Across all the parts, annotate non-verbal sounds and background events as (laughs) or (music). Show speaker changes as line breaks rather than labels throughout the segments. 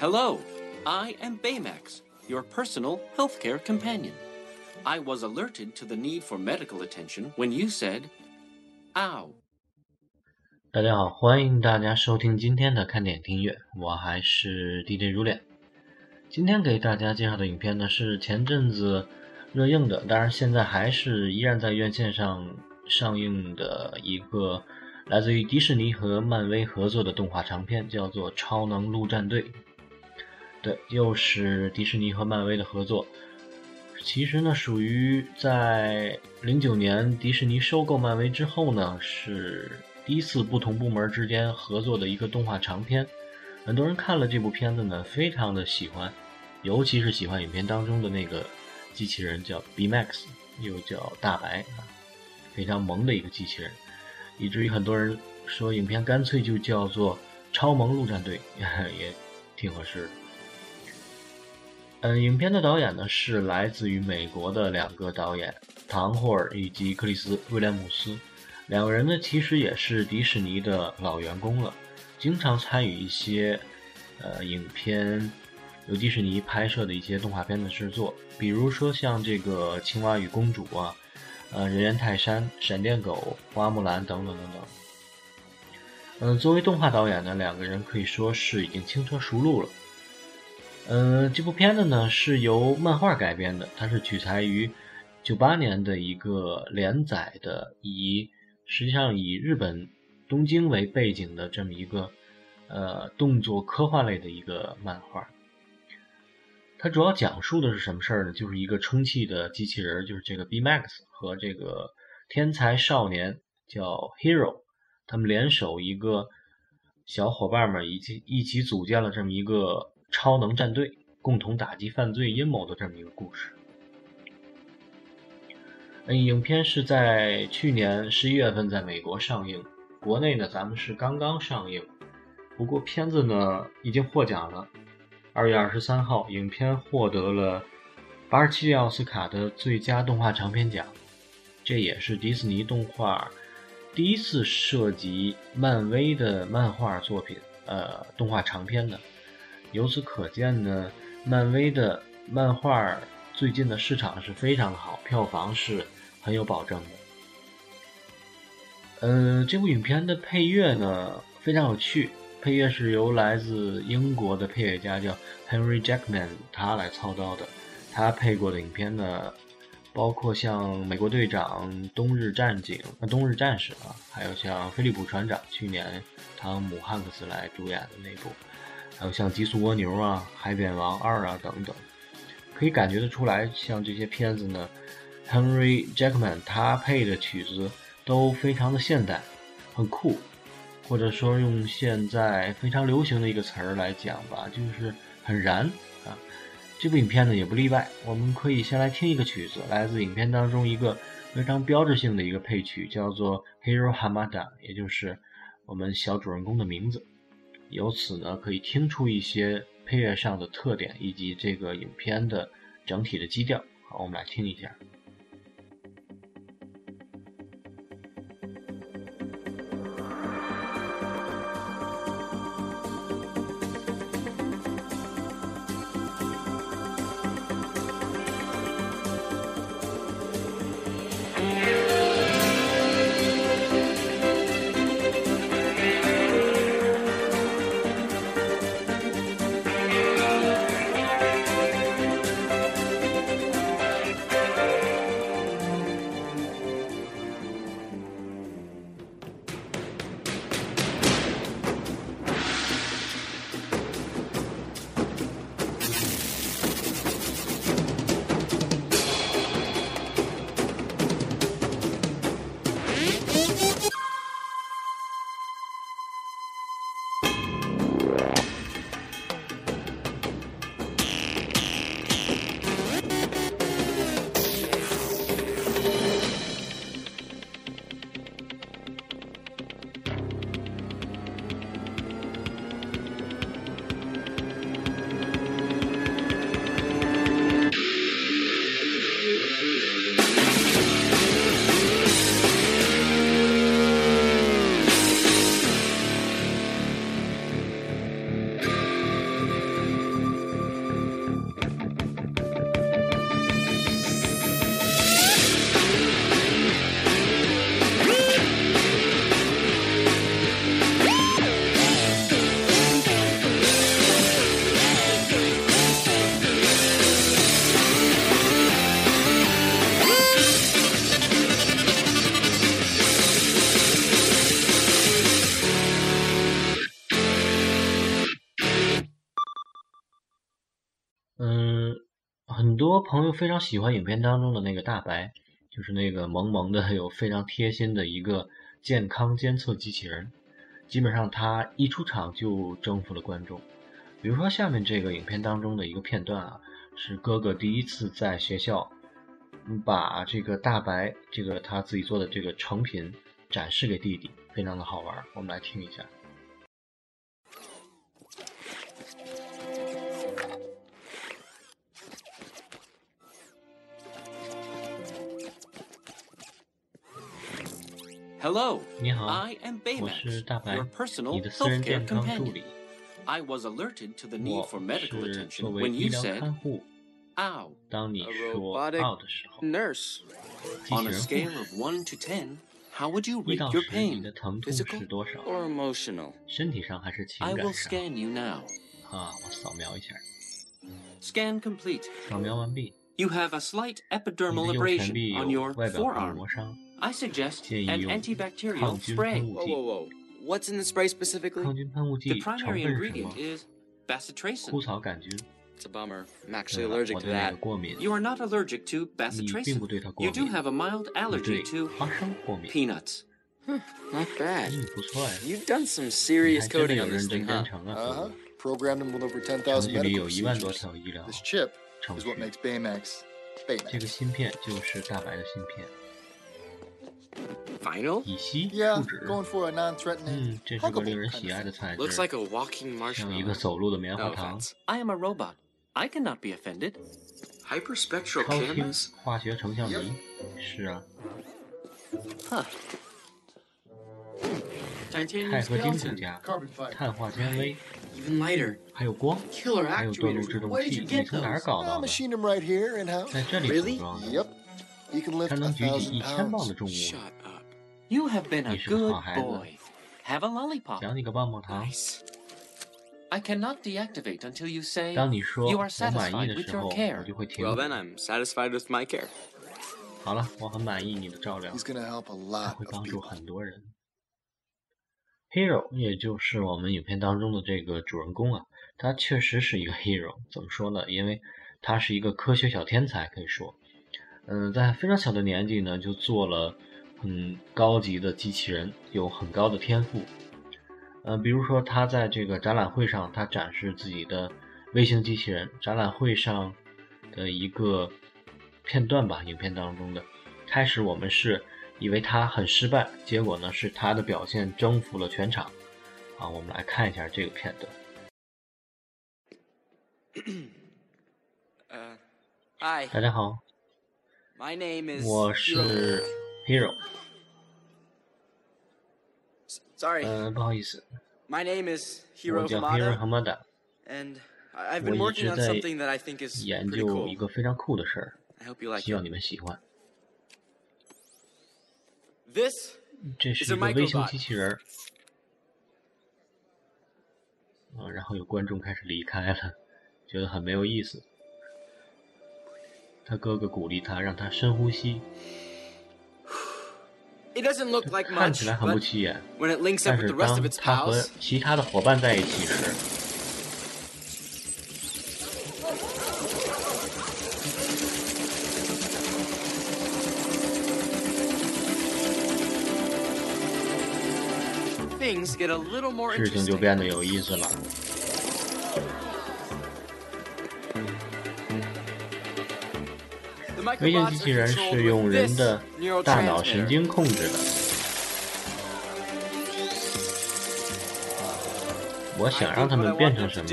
Hello, I am Baymax, your personal healthcare companion. I was alerted to the need for medical attention when you said, "Ow."
大家好，欢迎大家收听今天的看点听乐，我还是 DJ 如脸。今天给大家介绍的影片呢是前阵子热映的，当然现在还是依然在院线上上映的一个来自于迪士尼和漫威合作的动画长片，叫做《超能陆战队》。对，又是迪士尼和漫威的合作。其实呢，属于在零九年迪士尼收购漫威之后呢，是第一次不同部门之间合作的一个动画长片。很多人看了这部片子呢，非常的喜欢，尤其是喜欢影片当中的那个机器人，叫 B Max，又叫大白啊，非常萌的一个机器人，以至于很多人说影片干脆就叫做《超萌陆战队》，(laughs) 也挺合适的。嗯，影片的导演呢是来自于美国的两个导演唐霍尔以及克里斯威廉姆斯，两个人呢其实也是迪士尼的老员工了，经常参与一些呃影片由迪士尼拍摄的一些动画片的制作，比如说像这个《青蛙与公主》啊，呃《人猿泰山》《闪电狗》《花木兰》等等等等。嗯，作为动画导演呢，两个人可以说是已经轻车熟路了。嗯，这部片子呢是由漫画改编的，它是取材于九八年的一个连载的，以实际上以日本东京为背景的这么一个呃动作科幻类的一个漫画。它主要讲述的是什么事儿呢？就是一个充气的机器人，就是这个 B Max 和这个天才少年叫 Hero，他们联手一个小伙伴们一起一起组建了这么一个。超能战队共同打击犯罪阴谋的这么一个故事。嗯，影片是在去年十一月份在美国上映，国内呢咱们是刚刚上映。不过片子呢已经获奖了，二月二十三号，影片获得了八十七届奥斯卡的最佳动画长片奖，这也是迪士尼动画第一次涉及漫威的漫画作品，呃，动画长片的。由此可见呢，漫威的漫画最近的市场是非常好，票房是很有保证的。呃，这部影片的配乐呢非常有趣，配乐是由来自英国的配乐家叫 Henry Jackman 他来操刀的。他配过的影片呢，包括像《美国队长》《冬日战警》《冬日战士》啊，还有像《飞利浦船长》去年汤姆汉克斯来主演的那部。还有像《极速蜗牛》啊，《海扁王二》啊等等，可以感觉得出来，像这些片子呢，Henry Jackman 他配的曲子都非常的现代，很酷，或者说用现在非常流行的一个词儿来讲吧，就是很燃啊。这部影片呢也不例外，我们可以先来听一个曲子，来自影片当中一个非常标志性的一个配曲，叫做 Hero Hamada，也就是我们小主人公的名字。由此呢，可以听出一些配乐上的特点，以及这个影片的整体的基调。好，我们来听一下。嗯，很多朋友非常喜欢影片当中的那个大白，就是那个萌萌的、有非常贴心的一个健康监测机器人。基本上他一出场就征服了观众。比如说下面这个影片当中的一个片段啊，是哥哥第一次在学校把这个大白这个他自己做的这个成品展示给弟弟，非常的好玩。我们来听一下。
Hello,
你好，
I am
我
Baymax,
是大白
your，personal
你的私人
healthcare
健康助
companion.
理。
I was alerted to the need
我
for medical
是
attention
作为
when
医
you
疗
said,
看护，
ow.
当你
A
说
robotic
“out” 的时候，
Nurse.
机
On
器
a
人
scale
护
of 1 to 10, how would you
一
rate
到
your
十，你的
pain?
疼痛
Physical
是多少？
or emotional?
身体上还是情
I
感
will
上？
scan you now.
啊，我扫描一下，
Scan complete.
扫描完毕。
You have a slight
你
epidermal
的右前
abrasion
臂
on
有
your
外表部
forearm.
磨伤，
I suggest an antibacterial spray.
Whoa, whoa, whoa. What's in the spray specifically?
The primary ingredient is bacitracin.
It's a bummer. I'm actually allergic to that.
You are not allergic to bacitracin. You do have a mild allergy to peanuts.
not bad. You've done some serious coding on this thing, huh?
Uh-huh.
Programmed with over 10,000 medical procedures. This chip is what makes Baymax. Baymax
Final?
乙烯
Yeah,
树脂。
going for a non-threatening,
嗯，这是个
huggable
令人
kind
喜
of
爱的
thing.
材质，
Looks like a walking
像一个
marshmallow.
走路的棉花
No
糖。
offense.
I am a robot. I cannot be offended.
Hyperspectral
超轻
cameras?
化学成像仪，是啊，
Huh.
钛
Titanium
合金骨
skeleton.
架、
Carbon fiber.
碳化纤维，
Even lighter.
还有光，
Killer
还有断路
actuators.
制动
Where did
器，
you
你
get
从哪儿
those?
搞
I
到的？
machine them right here in house.
在这里组
Really?
装的，
Yep. You can lift
它
a
能举起
thousand
一千磅的
pounds.
重物。
You have been a good boy. Have a lollipop.
奖你个棒棒糖。
Nice.
I cannot deactivate until you say
当你说
you are
我满意
satisfied
的
with
时候
care.
就会停
Well,
止。
then I'm satisfied with my care.
好了，我很满意你的照料
lot
会帮助很多人。Hero，也就是我们影片当中的这个主人公啊，他确实是一个 hero。怎么说呢？因为他是一个科学小天才，可以说，嗯，在非常小的年纪呢，就做了很高级的机器人，有很高的天赋。嗯，比如说他在这个展览会上，他展示自己的微型机器人。展览会上的一个片段吧，影片当中的。开始我们是以为他很失败，结果呢是他的表现征服了全场。啊，我们来看一下这个片段。
Uh, (coughs) hi.
大家好
，My name is.
我是 Hero。
Sorry.
嗯、不好意思
，My name is
我
Hiro
叫 Hero
Hamada, I- I've
我
been
一
working
直
on
在
something that I think is
研
pretty
究
cool.
一个非常酷的事儿
，I hope you like
希望
it.
你们喜欢。
This
这是
a
一个微型
microbot.
机器人然后有观众开始离开了，觉得很没有意思。他哥哥鼓励他，让他深呼吸。
it doesn't look like
看
much,
起来很不
but
起眼，
when it links
但
up with
是
the rest
当
of its
他和
pals,
其他的伙伴在一起时，
things get a little more
事情就
interesting.
微型机器人是用人的大脑神经控制的我想让它们变成什么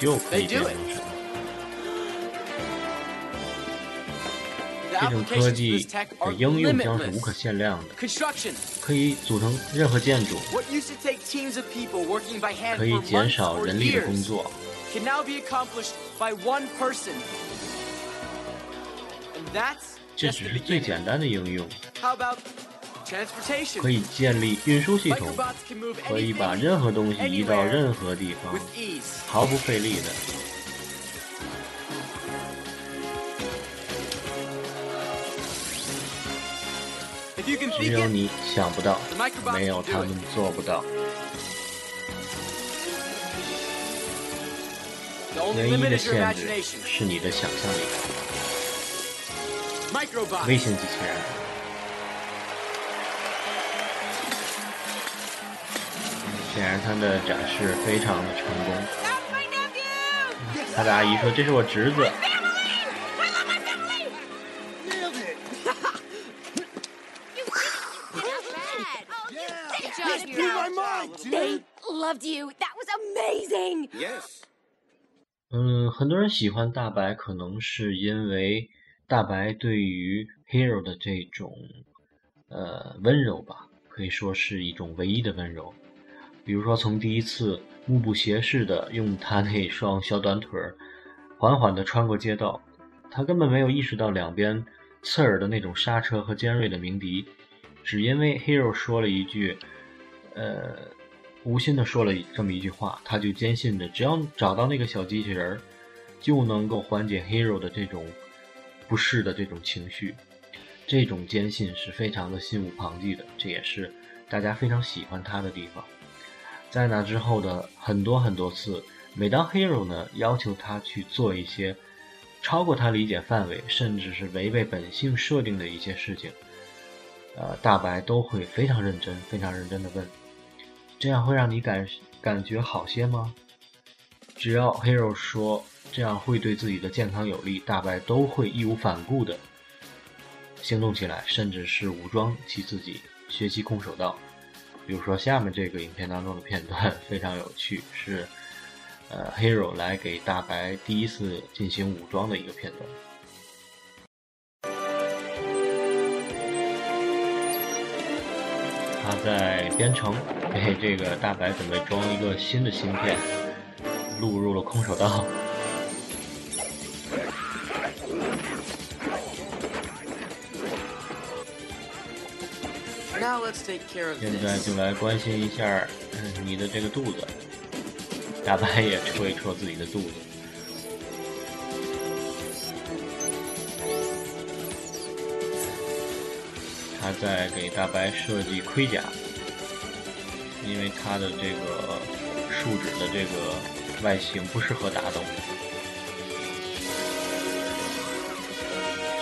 就可以变成什么这种科技的应用将是无可限量的可以组成任何建筑。可以减少人力的工作
can now be accomplished by one person. And that's
这是最.简单的应用
，How about transportation?
可以建立运输系统可以把任何东西移到任何地方，毫不费力的。只有你想不到没有他们做不到。唯一的限制是你的想象力。
Microbot.
微型机器人。显然，他的展示非常的成功。他的阿姨说：“这是我侄子。
Oh, They loved you. That was amazing.
Yes.
嗯，很多人喜欢大白，可能是因为大白对于 Hero 的这种呃温柔吧，可以说是一种唯一的温柔。比如说，从第一次目不斜视的用他那双小短腿儿缓缓地穿过街道，他根本没有意识到两边刺耳的那种刹车和尖锐的鸣笛，只因为 Hero 说了一句，呃，无心的说了这么一句话，他就坚信着只要找到那个小机器人儿，就能够缓解 Hero 的这种不适的这种情绪。这种坚信是非常的心无旁骛的，这也是大家非常喜欢他的地方。在那之后的很多很多次，每当 Hero 呢要求他去做一些超过他理解范围，甚至是违背本性设定的一些事情，呃，大白都会非常认真、非常认真的问：“这样会让你感感觉好些吗？”只要 Hero 说这样会对自己的健康有利，大白都会义无反顾的行动起来，甚至是武装起自己，学习空手道。比如说下面这个影片当中的片段 (laughs) 非常有趣，是呃 Hero 来给大白第一次进行武装的一个片段。他在编程给这个大白准备装一个新的芯片，录入了空手道。现在就来关心一下，嗯，你的这个肚子。大白也戳一戳自己的肚子。他在给大白设计盔甲，因为它的这个树脂的这个外形不适合打斗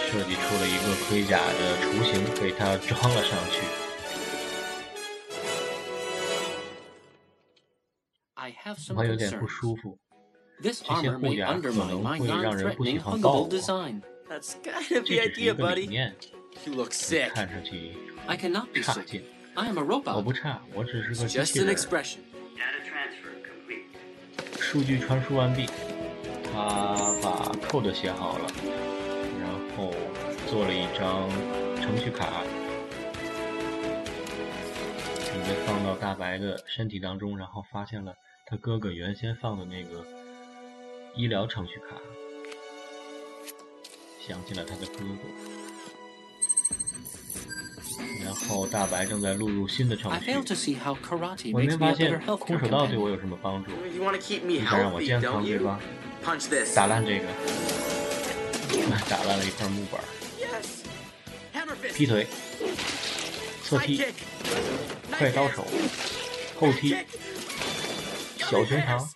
设计出了一个盔甲的雏形给它装了上去。我有点不舒服。这些护甲可能会让人不喜欢
高。仿
这是一个理念。看上去差劲。
I am a
我.不差，我只是个机
just
器
an
人。
expression.
Data transfer complete.
数据传输完毕，他把 code 写好了，然后做了一张程序卡，准备放到大白的身体当中，然后发现了他哥哥原先放的那个医疗程序卡，想起了他的哥哥。然后大白正在录入新的程序，我没发现空手道对我有什么帮助，你想让我健康，对吧？打烂这个。(laughs) 打烂了一块木板。劈腿。侧踢。快刀手。后踢。小拳长。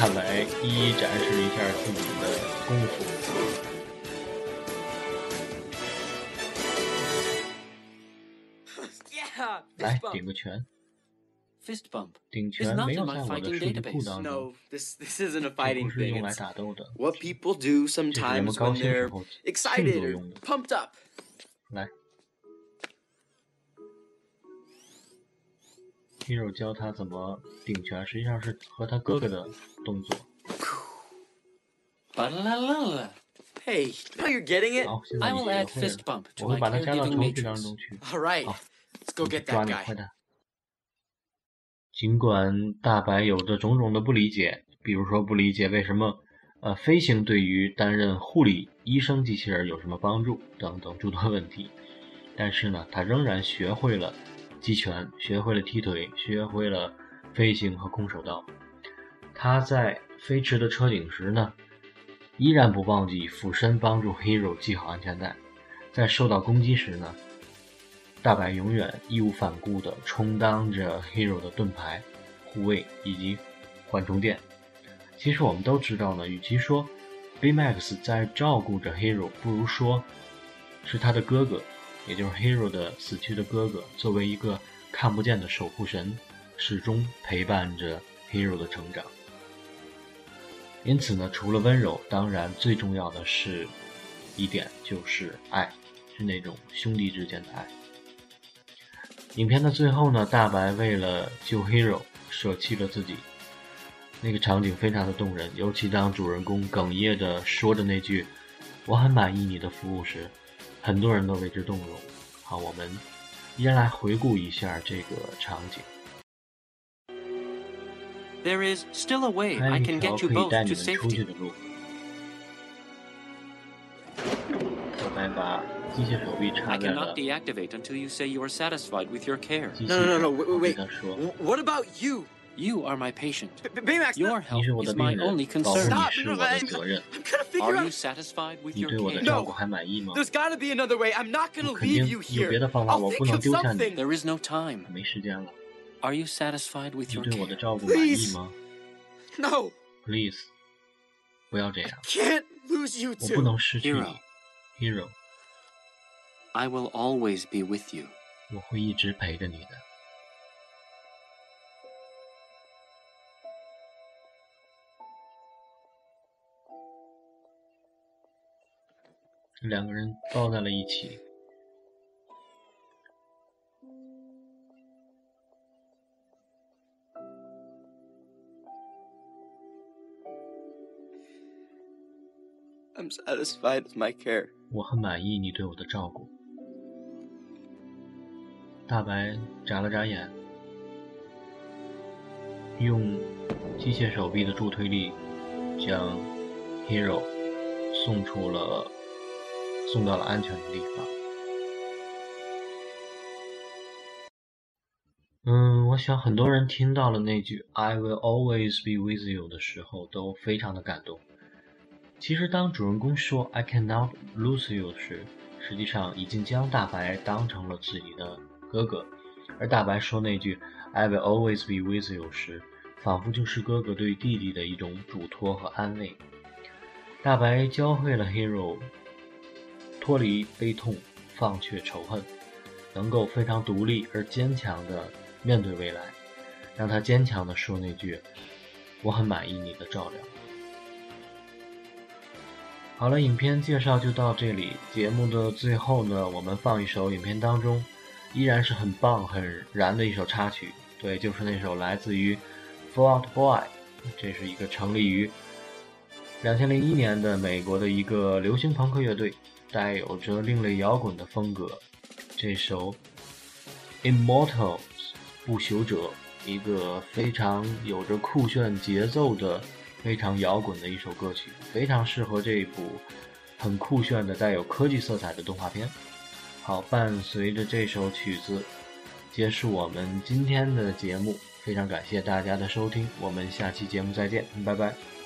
看来一一展示一下自己的功夫。(laughs) 来顶个拳。顶拳没有在我的身体
裤
当中不是用来打斗的。我们高兴时候来。，Hero 教他怎么顶拳，实际上是和他哥哥的动作。
Ba-la-la-la.
Hey, now you're getting it.
I
你
will
学
add
会了
fist，bump
我
to
会
my
把它加到
caregiving
程序当
matrix.
中去。
All right,
好
let's go get that guy.
尽管大白有着种种的不理解，比如说不理解为什么呃飞行对于担任护理医生机器人有什么帮助等等诸多问题，但是呢，他仍然学会了击拳，学会了踢腿，学会了飞行和空手道。他在飞驰的车顶时呢，依然不忘记俯身帮助 Hero 系好安全带。在受到攻击时呢，大白永远义无反顾地充当着 Hero 的盾牌、护卫以及缓冲垫。其实我们都知道呢，与其说 Baymax 在照顾着 Hero，不如说是他的哥哥，也就是 Hero 的死去的哥哥，作为一个看不见的守护神，始终陪伴着 Hero 的成长。因此呢，除了温柔，当然最重要的是一点就是爱，是那种兄弟之间的爱。影片的最后呢，大白为了救 Hero 舍弃了自己，那个场景非常的动人，尤其当主人公哽咽的说着那句“我很满意你的服务”时，很多人都为之动容。好，我们依然来回顾一下这个场景。
There is still a way
还有
I
一
can
条
get
可
you
以
both
带
to
你们出去
safety.
的路。大白把机械手臂插
I
在了
cannot deactivate until you say you are satisfied with your care.
机器
No, no, no,
上，
no,
我
wait,
对
wait,
他说
wh- What about you?
You are my patient.
B- B- Baymax,
Your
no-
你
health
是我的
is
病
my
人
，only
保护
concern.
你
Stop,
是
no,
我的
I'm,
责任。
I'm gonna figure
Are you
out.
satisfied with
你
your
对我的
care?
照顾还满意吗
？There's gotta be another way. I'm not gonna
肯
leave
定
you
有别
here.
的方法
，I'll
我
think
不能
of
丢下你。
something.
There is no time.
没时间了
，Are you satisfied with
你
your
对我的
care?
照顾满意
Please
吗 No,？Please，不要这样
，can't lose you
我不
two.
能失去
Hero
你
，Hero，I will always be with you.
我会一直陪着你的。两个人抱在了一起
，I'm satisfied with my care.
我很满意你对我的照顾。大白眨了眨眼，用机械手臂的助推力，将 Hero 送出了，送到了安全的地方。嗯，我想很多人听到了那句 "I will always be with you" 的时候，都非常的感动。其实，当主人公说 "I cannot lose you" 时，实际上已经将大白当成了自己的哥哥；而大白说那句 "I will always be with you" 时，仿佛就是哥哥对弟弟的一种嘱托和安慰。大白教会了 Hero 脱离悲痛，放却仇恨，能够非常独立而坚强的面对未来，让他坚强的说那句“我很满意你的照料”。好了，影片介绍就到这里。节目的最后呢，我们放一首影片当中依然是很棒、很燃的一首插曲，对，就是那首来自于 Fall Out Boy，这是一个成立于2001年的美国的一个流行朋克乐队，带有着另类摇滚的风格。这首 Immortals 不朽者，一个非常有着酷炫节奏的。非常摇滚的一首歌曲，非常适合这一部很酷炫的带有科技色彩的动画片。好，伴随着这首曲子，结束我们今天的节目。非常感谢大家的收听，我们下期节目再见，拜拜。